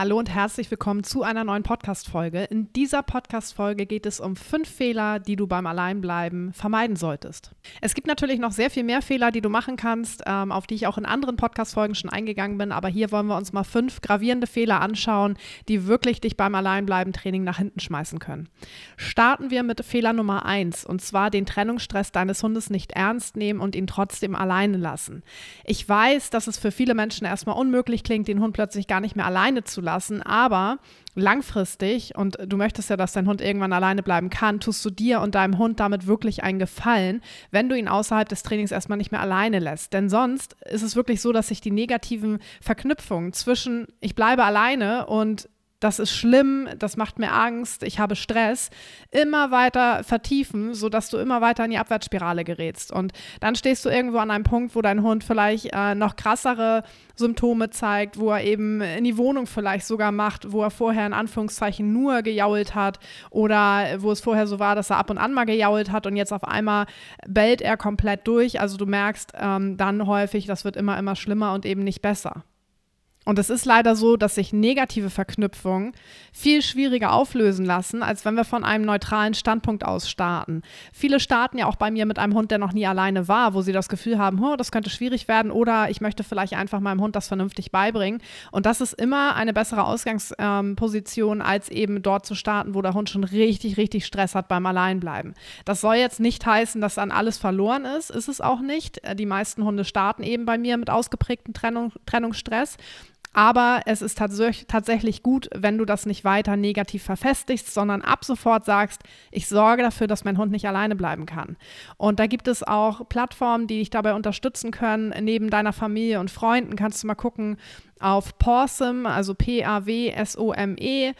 Hallo und herzlich willkommen zu einer neuen Podcast-Folge. In dieser Podcast-Folge geht es um fünf Fehler, die du beim Alleinbleiben vermeiden solltest. Es gibt natürlich noch sehr viel mehr Fehler, die du machen kannst, ähm, auf die ich auch in anderen Podcast-Folgen schon eingegangen bin, aber hier wollen wir uns mal fünf gravierende Fehler anschauen, die wirklich dich beim Alleinbleiben-Training nach hinten schmeißen können. Starten wir mit Fehler Nummer eins und zwar den Trennungsstress deines Hundes nicht ernst nehmen und ihn trotzdem alleine lassen. Ich weiß, dass es für viele Menschen erstmal unmöglich klingt, den Hund plötzlich gar nicht mehr alleine zu lassen lassen, aber langfristig, und du möchtest ja, dass dein Hund irgendwann alleine bleiben kann, tust du dir und deinem Hund damit wirklich einen Gefallen, wenn du ihn außerhalb des Trainings erstmal nicht mehr alleine lässt. Denn sonst ist es wirklich so, dass sich die negativen Verknüpfungen zwischen ich bleibe alleine und das ist schlimm, das macht mir Angst, ich habe Stress, immer weiter vertiefen, sodass du immer weiter in die Abwärtsspirale gerätst. Und dann stehst du irgendwo an einem Punkt, wo dein Hund vielleicht äh, noch krassere Symptome zeigt, wo er eben in die Wohnung vielleicht sogar macht, wo er vorher in Anführungszeichen nur gejault hat oder wo es vorher so war, dass er ab und an mal gejault hat und jetzt auf einmal bellt er komplett durch. Also du merkst ähm, dann häufig, das wird immer, immer schlimmer und eben nicht besser. Und es ist leider so, dass sich negative Verknüpfungen viel schwieriger auflösen lassen, als wenn wir von einem neutralen Standpunkt aus starten. Viele starten ja auch bei mir mit einem Hund, der noch nie alleine war, wo sie das Gefühl haben, oh, das könnte schwierig werden oder ich möchte vielleicht einfach meinem Hund das vernünftig beibringen. Und das ist immer eine bessere Ausgangsposition, ähm, als eben dort zu starten, wo der Hund schon richtig, richtig Stress hat beim Alleinbleiben. Das soll jetzt nicht heißen, dass dann alles verloren ist, ist es auch nicht. Die meisten Hunde starten eben bei mir mit ausgeprägtem Trennung, Trennungsstress. Aber es ist tats tatsächlich gut, wenn du das nicht weiter negativ verfestigst, sondern ab sofort sagst, ich sorge dafür, dass mein Hund nicht alleine bleiben kann. Und da gibt es auch Plattformen, die dich dabei unterstützen können. Neben deiner Familie und Freunden kannst du mal gucken, auf Pawsome, also P-A-W-S-O-M-E.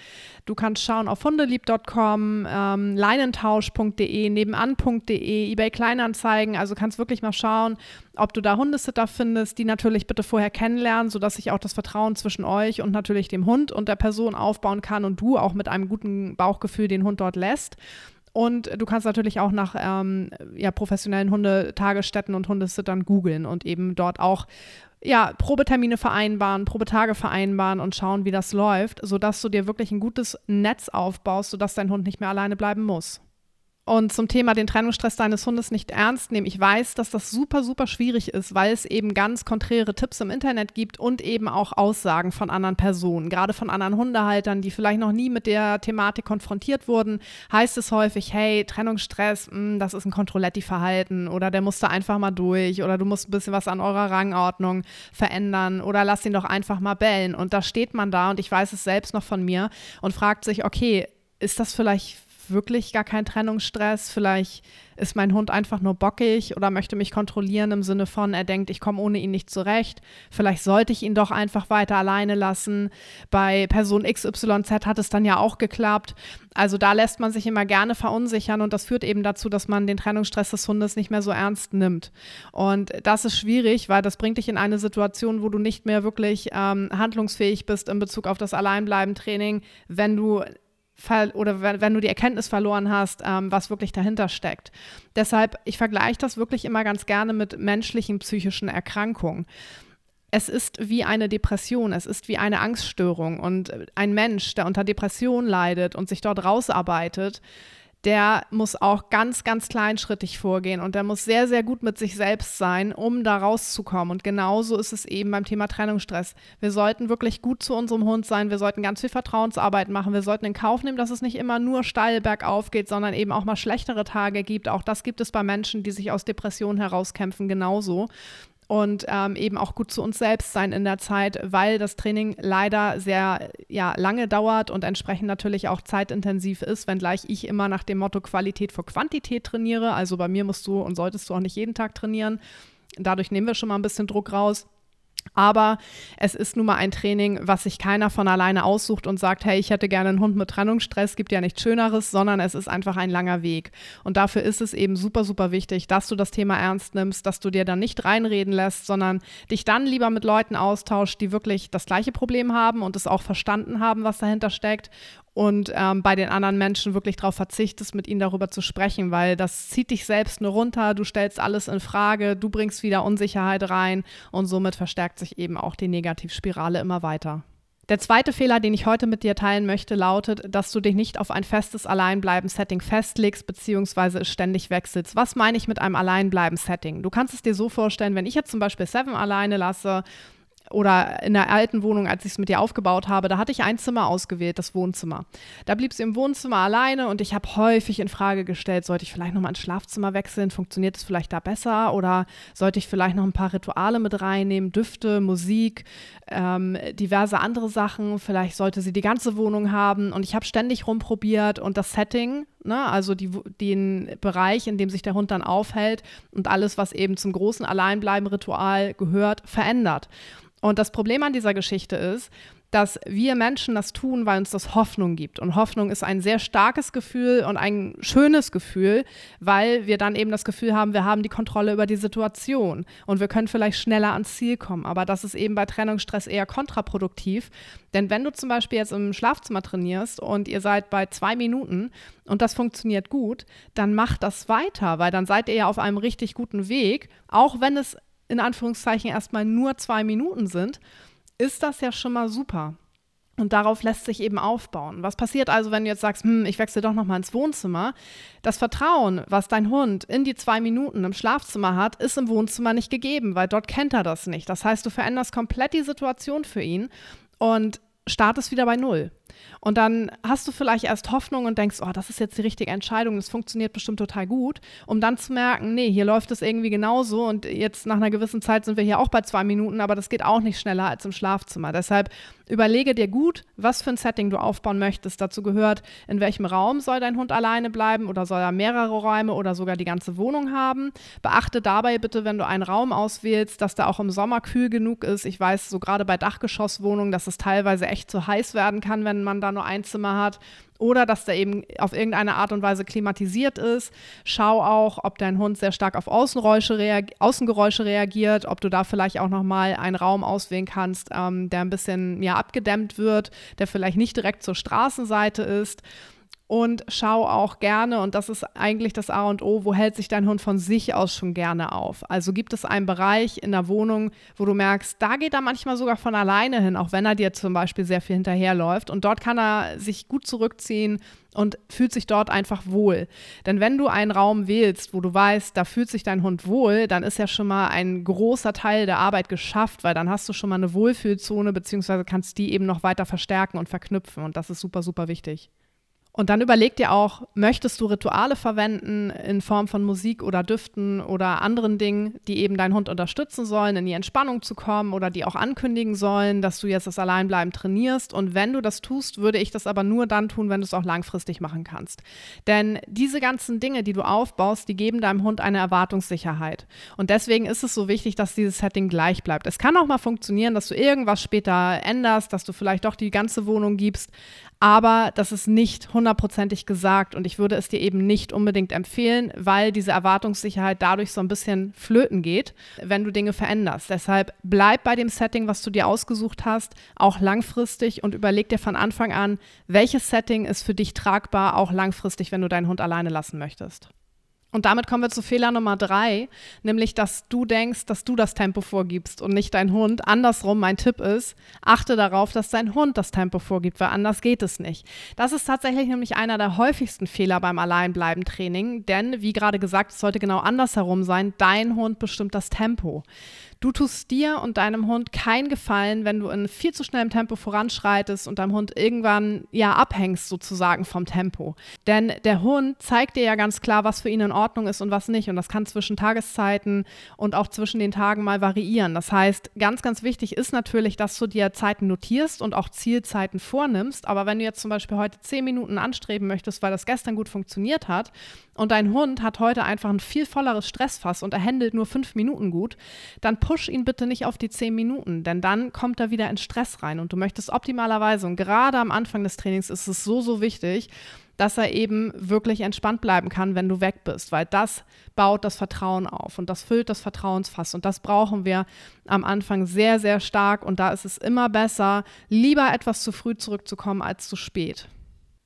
Du kannst schauen auf hundelieb.com, ähm, leinentausch.de, nebenan.de, eBay Kleinanzeigen. Also kannst wirklich mal schauen, ob du da Hundesitter findest, die natürlich bitte vorher kennenlernen, sodass sich auch das Vertrauen zwischen euch und natürlich dem Hund und der Person aufbauen kann und du auch mit einem guten Bauchgefühl den Hund dort lässt. Und du kannst natürlich auch nach ähm, ja, professionellen Hundetagesstätten und Hundesittern googeln und eben dort auch ja, Probetermine vereinbaren, Probetage vereinbaren und schauen, wie das läuft, sodass du dir wirklich ein gutes Netz aufbaust, sodass dein Hund nicht mehr alleine bleiben muss. Und zum Thema den Trennungsstress deines Hundes nicht ernst nehmen. Ich weiß, dass das super, super schwierig ist, weil es eben ganz konträre Tipps im Internet gibt und eben auch Aussagen von anderen Personen, gerade von anderen Hundehaltern, die vielleicht noch nie mit der Thematik konfrontiert wurden. Heißt es häufig, hey, Trennungsstress, mh, hm, das ist ein Controletti-Verhalten oder der musste einfach mal durch oder du musst ein bisschen was an eurer Rangordnung verändern oder lass ihn doch einfach mal bellen. Und da steht man da und ich weiß es selbst noch von mir und fragt sich, okay, ist das vielleicht wirklich gar kein Trennungsstress. Vielleicht ist mein Hund einfach nur bockig oder möchte mich kontrollieren im Sinne von, er denkt, ich komme ohne ihn nicht zurecht. Vielleicht sollte ich ihn doch einfach weiter alleine lassen. Bei Person XYZ hat es dann ja auch geklappt. Also da lässt man sich immer gerne verunsichern und das führt eben dazu, dass man den Trennungsstress des Hundes nicht mehr so ernst nimmt. Und das ist schwierig, weil das bringt dich in eine Situation, wo du nicht mehr wirklich ähm, handlungsfähig bist in Bezug auf das Alleinbleiben-Training, wenn du oder wenn du die Erkenntnis verloren hast, ähm, was wirklich dahinter steckt. Deshalb, ich vergleiche das wirklich immer ganz gerne mit menschlichen psychischen Erkrankungen. Es ist wie eine Depression, es ist wie eine Angststörung und ein Mensch, der unter Depression leidet und sich dort rausarbeitet, der muss auch ganz, ganz kleinschrittig vorgehen und der muss sehr, sehr gut mit sich selbst sein, um da rauszukommen. Und genauso ist es eben beim Thema Trennungsstress. Wir sollten wirklich gut zu unserem Hund sein, wir sollten ganz viel Vertrauensarbeit machen, wir sollten in Kauf nehmen, dass es nicht immer nur steil bergauf geht, sondern eben auch mal schlechtere Tage gibt. Auch das gibt es bei Menschen, die sich aus Depressionen herauskämpfen, genauso und ähm, eben auch gut zu uns selbst sein in der Zeit, weil das Training leider sehr ja, lange dauert und entsprechend natürlich auch zeitintensiv ist, wenngleich ich immer nach dem Motto Qualität vor Quantität trainiere. Also bei mir musst du und solltest du auch nicht jeden Tag trainieren. Dadurch nehmen wir schon mal ein bisschen Druck raus. Aber es ist nun mal ein Training, was sich keiner von alleine aussucht und sagt, hey, ich hätte gerne einen Hund mit Trennungsstress, gibt ja nichts Schöneres, sondern es ist einfach ein langer Weg. Und dafür ist es eben super, super wichtig, dass du das Thema ernst nimmst, dass du dir dann nicht reinreden lässt, sondern dich dann lieber mit Leuten austauscht, die wirklich das gleiche Problem haben und es auch verstanden haben, was dahinter steckt und ähm, bei den anderen Menschen wirklich darauf verzichtest, mit ihnen darüber zu sprechen, weil das zieht dich selbst nur runter, du stellst alles in Frage, du bringst wieder Unsicherheit rein und somit verstärkt sich eben auch die Negativspirale immer weiter. Der zweite Fehler, den ich heute mit dir teilen möchte, lautet, dass du dich nicht auf ein festes Alleinbleiben-Setting festlegst bzw. es ständig wechselst. Was meine ich mit einem Alleinbleiben-Setting? Du kannst es dir so vorstellen, wenn ich jetzt zum Beispiel Seven alleine lasse oder in der alten Wohnung, als ich es mit ihr aufgebaut habe, da hatte ich ein Zimmer ausgewählt, das Wohnzimmer. Da blieb sie im Wohnzimmer alleine und ich habe häufig in Frage gestellt, sollte ich vielleicht nochmal ins Schlafzimmer wechseln? Funktioniert es vielleicht da besser? Oder sollte ich vielleicht noch ein paar Rituale mit reinnehmen? Düfte, Musik, ähm, diverse andere Sachen. Vielleicht sollte sie die ganze Wohnung haben. Und ich habe ständig rumprobiert und das Setting, ne, also die, den Bereich, in dem sich der Hund dann aufhält und alles, was eben zum großen Alleinbleiben-Ritual gehört, verändert. Und das Problem an dieser Geschichte ist, dass wir Menschen das tun, weil uns das Hoffnung gibt. Und Hoffnung ist ein sehr starkes Gefühl und ein schönes Gefühl, weil wir dann eben das Gefühl haben, wir haben die Kontrolle über die Situation und wir können vielleicht schneller ans Ziel kommen. Aber das ist eben bei Trennungsstress eher kontraproduktiv. Denn wenn du zum Beispiel jetzt im Schlafzimmer trainierst und ihr seid bei zwei Minuten und das funktioniert gut, dann macht das weiter, weil dann seid ihr ja auf einem richtig guten Weg, auch wenn es in Anführungszeichen erstmal nur zwei Minuten sind, ist das ja schon mal super. Und darauf lässt sich eben aufbauen. Was passiert also, wenn du jetzt sagst, hm, ich wechsle doch noch mal ins Wohnzimmer? Das Vertrauen, was dein Hund in die zwei Minuten im Schlafzimmer hat, ist im Wohnzimmer nicht gegeben, weil dort kennt er das nicht. Das heißt, du veränderst komplett die Situation für ihn und startest wieder bei Null. Und dann hast du vielleicht erst Hoffnung und denkst, oh, das ist jetzt die richtige Entscheidung, das funktioniert bestimmt total gut, um dann zu merken, nee, hier läuft es irgendwie genauso und jetzt nach einer gewissen Zeit sind wir hier auch bei zwei Minuten, aber das geht auch nicht schneller als im Schlafzimmer. Deshalb überlege dir gut, was für ein Setting du aufbauen möchtest. Dazu gehört, in welchem Raum soll dein Hund alleine bleiben oder soll er mehrere Räume oder sogar die ganze Wohnung haben. Beachte dabei bitte, wenn du einen Raum auswählst, dass der auch im Sommer kühl genug ist. Ich weiß, so gerade bei Dachgeschosswohnungen, dass es teilweise echt zu heiß werden kann, wenn man da nur ein Zimmer hat oder dass der eben auf irgendeine Art und Weise klimatisiert ist. Schau auch, ob dein Hund sehr stark auf reag Außengeräusche reagiert, ob du da vielleicht auch nochmal einen Raum auswählen kannst, ähm, der ein bisschen ja, abgedämmt wird, der vielleicht nicht direkt zur Straßenseite ist und schau auch gerne, und das ist eigentlich das A und O, wo hält sich dein Hund von sich aus schon gerne auf? Also gibt es einen Bereich in der Wohnung, wo du merkst, da geht er manchmal sogar von alleine hin, auch wenn er dir zum Beispiel sehr viel hinterherläuft. Und dort kann er sich gut zurückziehen und fühlt sich dort einfach wohl. Denn wenn du einen Raum wählst, wo du weißt, da fühlt sich dein Hund wohl, dann ist ja schon mal ein großer Teil der Arbeit geschafft, weil dann hast du schon mal eine Wohlfühlzone, beziehungsweise kannst die eben noch weiter verstärken und verknüpfen. Und das ist super, super wichtig. Und dann überleg dir auch, möchtest du Rituale verwenden in Form von Musik oder Düften oder anderen Dingen, die eben deinen Hund unterstützen sollen, in die Entspannung zu kommen oder die auch ankündigen sollen, dass du jetzt das Alleinbleiben trainierst. Und wenn du das tust, würde ich das aber nur dann tun, wenn du es auch langfristig machen kannst. Denn diese ganzen Dinge, die du aufbaust, die geben deinem Hund eine Erwartungssicherheit. Und deswegen ist es so wichtig, dass dieses Setting gleich bleibt. Es kann auch mal funktionieren, dass du irgendwas später änderst, dass du vielleicht doch die ganze Wohnung gibst, aber das ist nicht hundertprozentig gesagt und ich würde es dir eben nicht unbedingt empfehlen, weil diese Erwartungssicherheit dadurch so ein bisschen flöten geht, wenn du Dinge veränderst. Deshalb bleib bei dem Setting, was du dir ausgesucht hast, auch langfristig und überleg dir von Anfang an, welches Setting ist für dich tragbar, auch langfristig, wenn du deinen Hund alleine lassen möchtest. Und damit kommen wir zu Fehler Nummer drei, nämlich, dass du denkst, dass du das Tempo vorgibst und nicht dein Hund. Andersrum, mein Tipp ist, achte darauf, dass dein Hund das Tempo vorgibt, weil anders geht es nicht. Das ist tatsächlich nämlich einer der häufigsten Fehler beim Alleinbleiben-Training, denn wie gerade gesagt, es sollte genau andersherum sein. Dein Hund bestimmt das Tempo. Du tust dir und deinem Hund keinen Gefallen, wenn du in viel zu schnellem Tempo voranschreitest und deinem Hund irgendwann ja abhängst sozusagen vom Tempo. Denn der Hund zeigt dir ja ganz klar, was für ihn in Ordnung ist und was nicht. Und das kann zwischen Tageszeiten und auch zwischen den Tagen mal variieren. Das heißt, ganz, ganz wichtig ist natürlich, dass du dir Zeiten notierst und auch Zielzeiten vornimmst. Aber wenn du jetzt zum Beispiel heute zehn Minuten anstreben möchtest, weil das gestern gut funktioniert hat, und dein Hund hat heute einfach ein viel volleres Stressfass und er handelt nur fünf Minuten gut, dann push ihn bitte nicht auf die zehn Minuten, denn dann kommt er wieder in Stress rein und du möchtest optimalerweise, und gerade am Anfang des Trainings ist es so, so wichtig, dass er eben wirklich entspannt bleiben kann, wenn du weg bist, weil das baut das Vertrauen auf und das füllt das Vertrauensfass und das brauchen wir am Anfang sehr, sehr stark und da ist es immer besser, lieber etwas zu früh zurückzukommen als zu spät.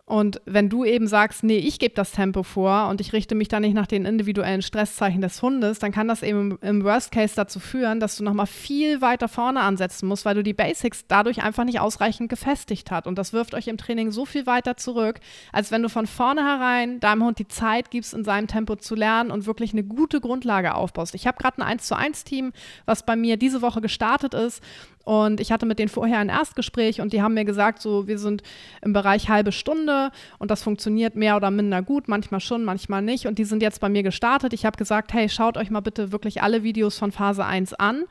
Und wenn du eben sagst, nee, ich gebe das Tempo vor und ich richte mich da nicht nach den individuellen Stresszeichen des Hundes, dann kann das eben im Worst Case dazu führen, dass du nochmal viel weiter vorne ansetzen musst, weil du die Basics dadurch einfach nicht ausreichend gefestigt hast. Und das wirft euch im Training so viel weiter zurück, als wenn du von vornherein deinem Hund die Zeit gibst, in seinem Tempo zu lernen und wirklich eine gute Grundlage aufbaust. Ich habe gerade ein 1 zu 1 Team, was bei mir diese Woche gestartet ist und ich hatte mit denen vorher ein Erstgespräch und die haben mir gesagt, so, wir sind im Bereich halbe Stunde und das funktioniert mehr oder minder gut, manchmal schon, manchmal nicht. Und die sind jetzt bei mir gestartet. Ich habe gesagt, hey, schaut euch mal bitte wirklich alle Videos von Phase 1 an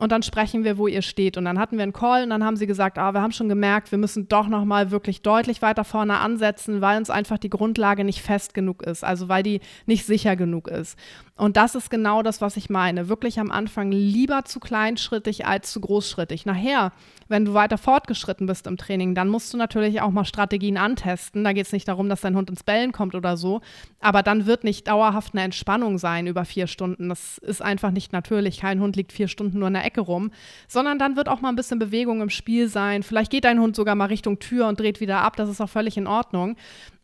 und dann sprechen wir, wo ihr steht. Und dann hatten wir einen Call und dann haben sie gesagt, ah, wir haben schon gemerkt, wir müssen doch nochmal wirklich deutlich weiter vorne ansetzen, weil uns einfach die Grundlage nicht fest genug ist, also weil die nicht sicher genug ist. Und das ist genau das, was ich meine. Wirklich am Anfang lieber zu kleinschrittig als zu großschrittig. Nachher, wenn du weiter fortgeschritten bist im Training, dann musst du natürlich auch mal Strategien antesten. Da geht es nicht darum, dass dein Hund ins Bellen kommt oder so. Aber dann wird nicht dauerhaft eine Entspannung sein über vier Stunden. Das ist einfach nicht natürlich. Kein Hund liegt vier Stunden nur in der Ecke rum, sondern dann wird auch mal ein bisschen Bewegung im Spiel sein. Vielleicht geht dein Hund sogar mal Richtung Tür und dreht wieder ab. Das ist auch völlig in Ordnung.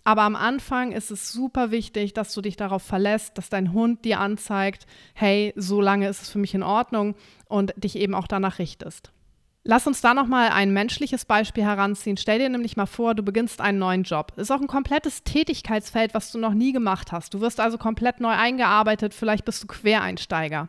Aber am Anfang ist es super wichtig, dass du dich darauf verlässt, dass dein Hund dir anzeigt, hey, so lange ist es für mich in Ordnung und dich eben auch danach richtest. Lass uns da nochmal ein menschliches Beispiel heranziehen. Stell dir nämlich mal vor, du beginnst einen neuen Job. Ist auch ein komplettes Tätigkeitsfeld, was du noch nie gemacht hast. Du wirst also komplett neu eingearbeitet, vielleicht bist du Quereinsteiger.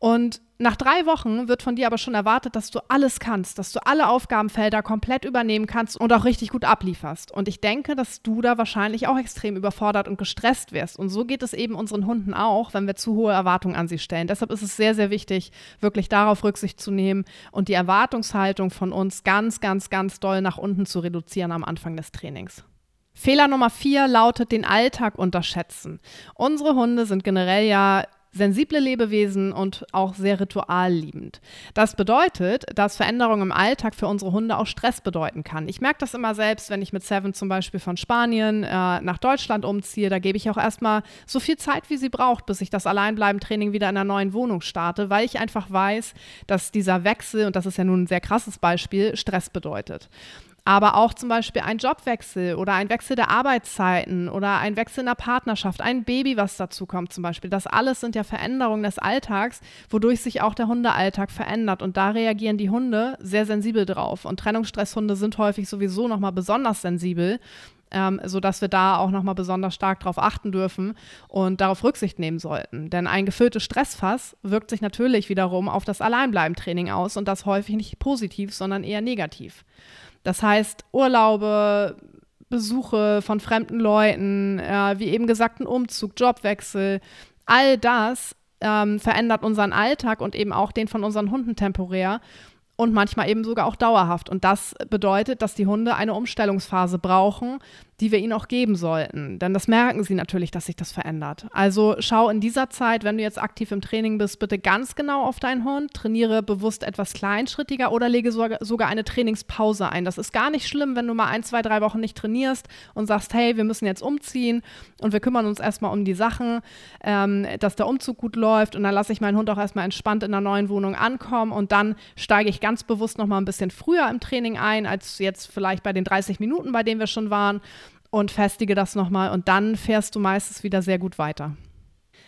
Und nach drei Wochen wird von dir aber schon erwartet, dass du alles kannst, dass du alle Aufgabenfelder komplett übernehmen kannst und auch richtig gut ablieferst. Und ich denke, dass du da wahrscheinlich auch extrem überfordert und gestresst wirst. Und so geht es eben unseren Hunden auch, wenn wir zu hohe Erwartungen an sie stellen. Deshalb ist es sehr, sehr wichtig, wirklich darauf Rücksicht zu nehmen und die Erwartungshaltung von uns ganz, ganz, ganz doll nach unten zu reduzieren am Anfang des Trainings. Fehler Nummer vier lautet den Alltag unterschätzen. Unsere Hunde sind generell ja sensible Lebewesen und auch sehr ritualliebend. Das bedeutet, dass Veränderung im Alltag für unsere Hunde auch Stress bedeuten kann. Ich merke das immer selbst, wenn ich mit Seven zum Beispiel von Spanien äh, nach Deutschland umziehe. Da gebe ich auch erstmal so viel Zeit, wie sie braucht, bis ich das Alleinbleiben-Training wieder in einer neuen Wohnung starte, weil ich einfach weiß, dass dieser Wechsel, und das ist ja nun ein sehr krasses Beispiel, Stress bedeutet aber auch zum Beispiel ein Jobwechsel oder ein Wechsel der Arbeitszeiten oder ein Wechsel in der Partnerschaft, ein Baby, was dazu kommt zum Beispiel. Das alles sind ja Veränderungen des Alltags, wodurch sich auch der Hundealltag verändert. Und da reagieren die Hunde sehr sensibel drauf. Und Trennungsstresshunde sind häufig sowieso nochmal besonders sensibel. Ähm, sodass wir da auch nochmal besonders stark darauf achten dürfen und darauf Rücksicht nehmen sollten. Denn ein gefülltes Stressfass wirkt sich natürlich wiederum auf das Alleinbleiben-Training aus und das häufig nicht positiv, sondern eher negativ. Das heißt, Urlaube, Besuche von fremden Leuten, äh, wie eben gesagt, ein Umzug, Jobwechsel, all das ähm, verändert unseren Alltag und eben auch den von unseren Hunden temporär und manchmal eben sogar auch dauerhaft. Und das bedeutet, dass die Hunde eine Umstellungsphase brauchen, die wir ihnen auch geben sollten. Denn das merken sie natürlich, dass sich das verändert. Also schau in dieser Zeit, wenn du jetzt aktiv im Training bist, bitte ganz genau auf deinen Hund, trainiere bewusst etwas kleinschrittiger oder lege sogar eine Trainingspause ein. Das ist gar nicht schlimm, wenn du mal ein, zwei, drei Wochen nicht trainierst und sagst, hey, wir müssen jetzt umziehen und wir kümmern uns erstmal um die Sachen, ähm, dass der Umzug gut läuft und dann lasse ich meinen Hund auch erstmal entspannt in der neuen Wohnung ankommen und dann steige ich ganz bewusst nochmal ein bisschen früher im Training ein, als jetzt vielleicht bei den 30 Minuten, bei denen wir schon waren und festige das nochmal und dann fährst du meistens wieder sehr gut weiter.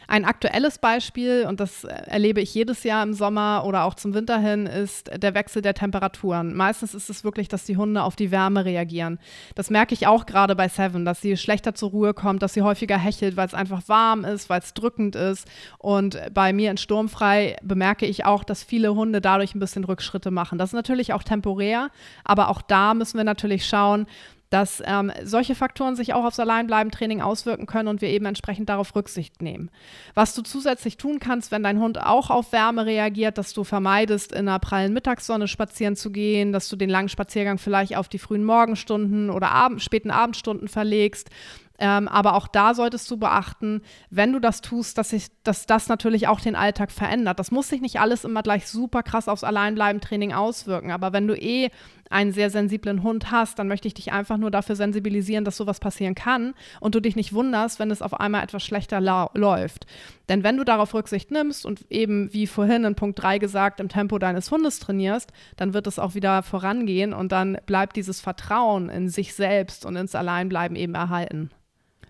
Ein aktuelles Beispiel, und das erlebe ich jedes Jahr im Sommer oder auch zum Winter hin, ist der Wechsel der Temperaturen. Meistens ist es wirklich, dass die Hunde auf die Wärme reagieren. Das merke ich auch gerade bei Seven, dass sie schlechter zur Ruhe kommt, dass sie häufiger hechelt, weil es einfach warm ist, weil es drückend ist. Und bei mir in Sturmfrei bemerke ich auch, dass viele Hunde dadurch ein bisschen Rückschritte machen. Das ist natürlich auch temporär, aber auch da müssen wir natürlich schauen, dass ähm, solche Faktoren sich auch aufs Alleinbleiben-Training auswirken können und wir eben entsprechend darauf Rücksicht nehmen. Was du zusätzlich tun kannst, wenn dein Hund auch auf Wärme reagiert, dass du vermeidest, in einer prallen Mittagssonne spazieren zu gehen, dass du den langen Spaziergang vielleicht auf die frühen Morgenstunden oder Abend, späten Abendstunden verlegst, ähm, aber auch da solltest du beachten, wenn du das tust, dass, sich, dass das natürlich auch den Alltag verändert. Das muss sich nicht alles immer gleich super krass aufs Alleinbleiben-Training auswirken. Aber wenn du eh einen sehr sensiblen Hund hast, dann möchte ich dich einfach nur dafür sensibilisieren, dass sowas passieren kann und du dich nicht wunderst, wenn es auf einmal etwas schlechter läuft. Denn wenn du darauf Rücksicht nimmst und eben, wie vorhin in Punkt 3 gesagt, im Tempo deines Hundes trainierst, dann wird es auch wieder vorangehen und dann bleibt dieses Vertrauen in sich selbst und ins Alleinbleiben eben erhalten.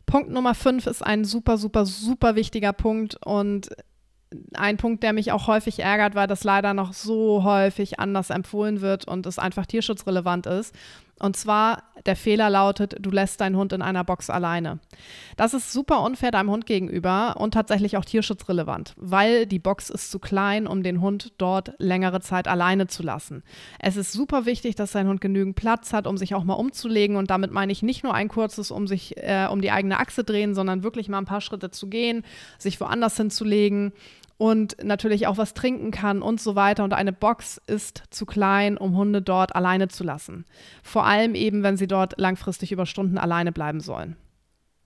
Punkt Nummer 5 ist ein super, super, super wichtiger Punkt und ein Punkt, der mich auch häufig ärgert, weil das leider noch so häufig anders empfohlen wird und es einfach tierschutzrelevant ist. Und zwar, der Fehler lautet, du lässt deinen Hund in einer Box alleine. Das ist super unfair deinem Hund gegenüber und tatsächlich auch tierschutzrelevant, weil die Box ist zu klein, um den Hund dort längere Zeit alleine zu lassen. Es ist super wichtig, dass dein Hund genügend Platz hat, um sich auch mal umzulegen. Und damit meine ich nicht nur ein kurzes um sich äh, um die eigene Achse drehen, sondern wirklich mal ein paar Schritte zu gehen, sich woanders hinzulegen und natürlich auch was trinken kann und so weiter. Und eine Box ist zu klein, um Hunde dort alleine zu lassen. Vor allem eben, wenn sie dort langfristig über Stunden alleine bleiben sollen.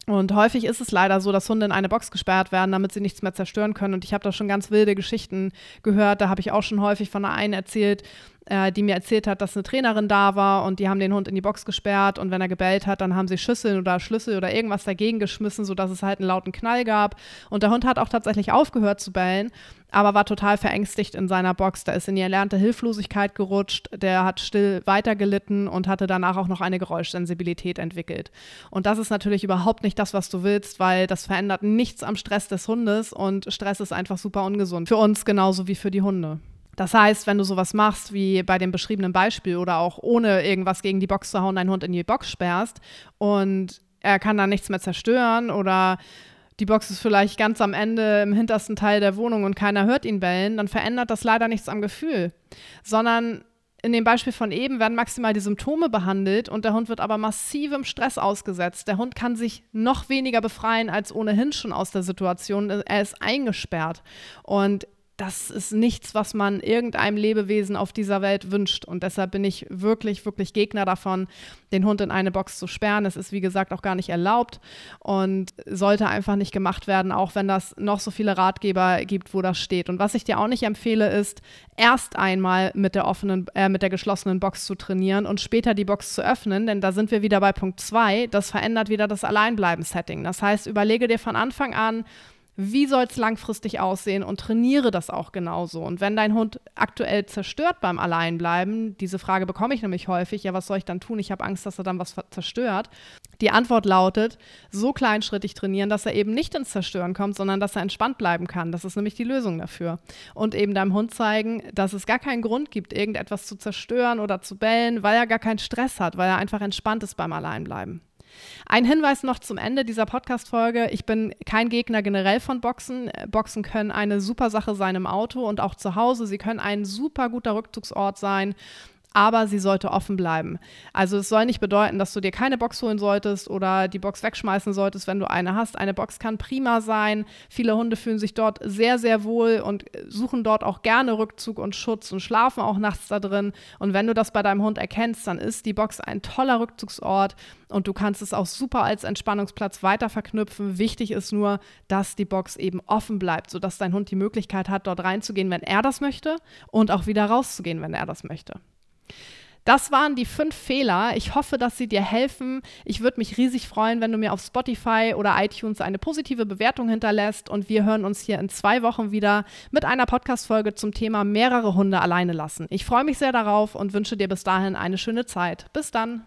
Und häufig ist es leider so, dass Hunde in eine Box gesperrt werden, damit sie nichts mehr zerstören können. Und ich habe da schon ganz wilde Geschichten gehört. Da habe ich auch schon häufig von einer erzählt, äh, die mir erzählt hat, dass eine Trainerin da war und die haben den Hund in die Box gesperrt und wenn er gebellt hat, dann haben sie Schüsseln oder Schlüssel oder irgendwas dagegen geschmissen, sodass es halt einen lauten Knall gab. Und der Hund hat auch tatsächlich aufgehört zu bellen, aber war total verängstigt in seiner Box. Da ist in die erlernte Hilflosigkeit gerutscht, der hat still weitergelitten und hatte danach auch noch eine Geräuschsensibilität entwickelt. Und das ist natürlich überhaupt nicht das, was du willst, weil das verändert nichts am Stress des Hundes und Stress ist einfach super ungesund. Für uns genauso wie für die Hunde. Das heißt, wenn du sowas machst wie bei dem beschriebenen Beispiel oder auch ohne irgendwas gegen die Box zu hauen, deinen Hund in die Box sperrst und er kann dann nichts mehr zerstören oder die Box ist vielleicht ganz am Ende im hintersten Teil der Wohnung und keiner hört ihn bellen, dann verändert das leider nichts am Gefühl, sondern in dem Beispiel von eben werden maximal die Symptome behandelt und der Hund wird aber massivem Stress ausgesetzt. Der Hund kann sich noch weniger befreien als ohnehin schon aus der Situation. Er ist eingesperrt. Und das ist nichts, was man irgendeinem Lebewesen auf dieser Welt wünscht. Und deshalb bin ich wirklich, wirklich Gegner davon, den Hund in eine Box zu sperren. Es ist, wie gesagt, auch gar nicht erlaubt und sollte einfach nicht gemacht werden, auch wenn das noch so viele Ratgeber gibt, wo das steht. Und was ich dir auch nicht empfehle, ist, erst einmal mit der offenen, äh, mit der geschlossenen Box zu trainieren und später die Box zu öffnen, denn da sind wir wieder bei Punkt 2. Das verändert wieder das Alleinbleiben-Setting. Das heißt, überlege dir von Anfang an, wie soll es langfristig aussehen und trainiere das auch genauso. Und wenn dein Hund aktuell zerstört beim Alleinbleiben, diese Frage bekomme ich nämlich häufig, ja, was soll ich dann tun? Ich habe Angst, dass er dann was zerstört. Die Antwort lautet, so kleinschrittig trainieren, dass er eben nicht ins Zerstören kommt, sondern dass er entspannt bleiben kann. Das ist nämlich die Lösung dafür. Und eben deinem Hund zeigen, dass es gar keinen Grund gibt, irgendetwas zu zerstören oder zu bellen, weil er gar keinen Stress hat, weil er einfach entspannt ist beim Alleinbleiben. Ein Hinweis noch zum Ende dieser Podcast-Folge. Ich bin kein Gegner generell von Boxen. Boxen können eine super Sache sein im Auto und auch zu Hause. Sie können ein super guter Rückzugsort sein aber sie sollte offen bleiben. Also es soll nicht bedeuten, dass du dir keine Box holen solltest oder die Box wegschmeißen solltest, wenn du eine hast. Eine Box kann prima sein. Viele Hunde fühlen sich dort sehr, sehr wohl und suchen dort auch gerne Rückzug und Schutz und schlafen auch nachts da drin. Und wenn du das bei deinem Hund erkennst, dann ist die Box ein toller Rückzugsort und du kannst es auch super als Entspannungsplatz weiter verknüpfen. Wichtig ist nur, dass die Box eben offen bleibt, sodass dein Hund die Möglichkeit hat, dort reinzugehen, wenn er das möchte und auch wieder rauszugehen, wenn er das möchte. Das waren die fünf Fehler. Ich hoffe, dass sie dir helfen. Ich würde mich riesig freuen, wenn du mir auf Spotify oder iTunes eine positive Bewertung hinterlässt. Und wir hören uns hier in zwei Wochen wieder mit einer Podcast-Folge zum Thema mehrere Hunde alleine lassen. Ich freue mich sehr darauf und wünsche dir bis dahin eine schöne Zeit. Bis dann.